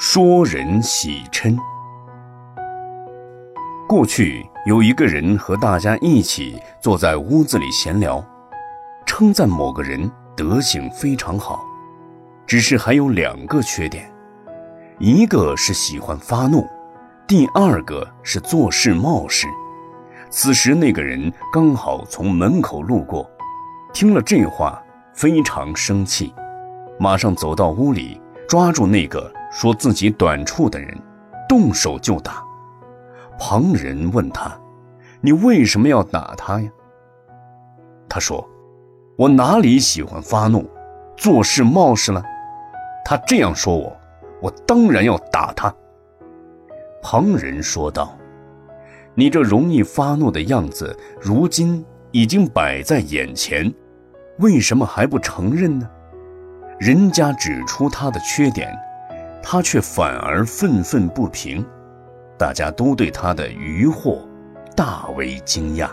说人喜嗔。过去有一个人和大家一起坐在屋子里闲聊，称赞某个人德行非常好，只是还有两个缺点，一个是喜欢发怒，第二个是做事冒失。此时那个人刚好从门口路过，听了这话非常生气，马上走到屋里，抓住那个说自己短处的人，动手就打。旁人问他：“你为什么要打他呀？”他说：“我哪里喜欢发怒，做事冒失了？他这样说我，我当然要打他。”旁人说道：“你这容易发怒的样子，如今已经摆在眼前，为什么还不承认呢？人家指出他的缺点，他却反而愤愤不平。”大家都对他的愚惑大为惊讶，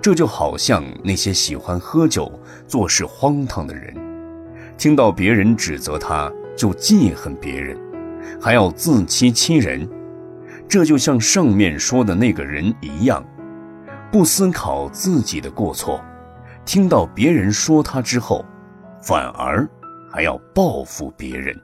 这就好像那些喜欢喝酒、做事荒唐的人，听到别人指责他就记恨别人，还要自欺欺人。这就像上面说的那个人一样，不思考自己的过错，听到别人说他之后，反而还要报复别人。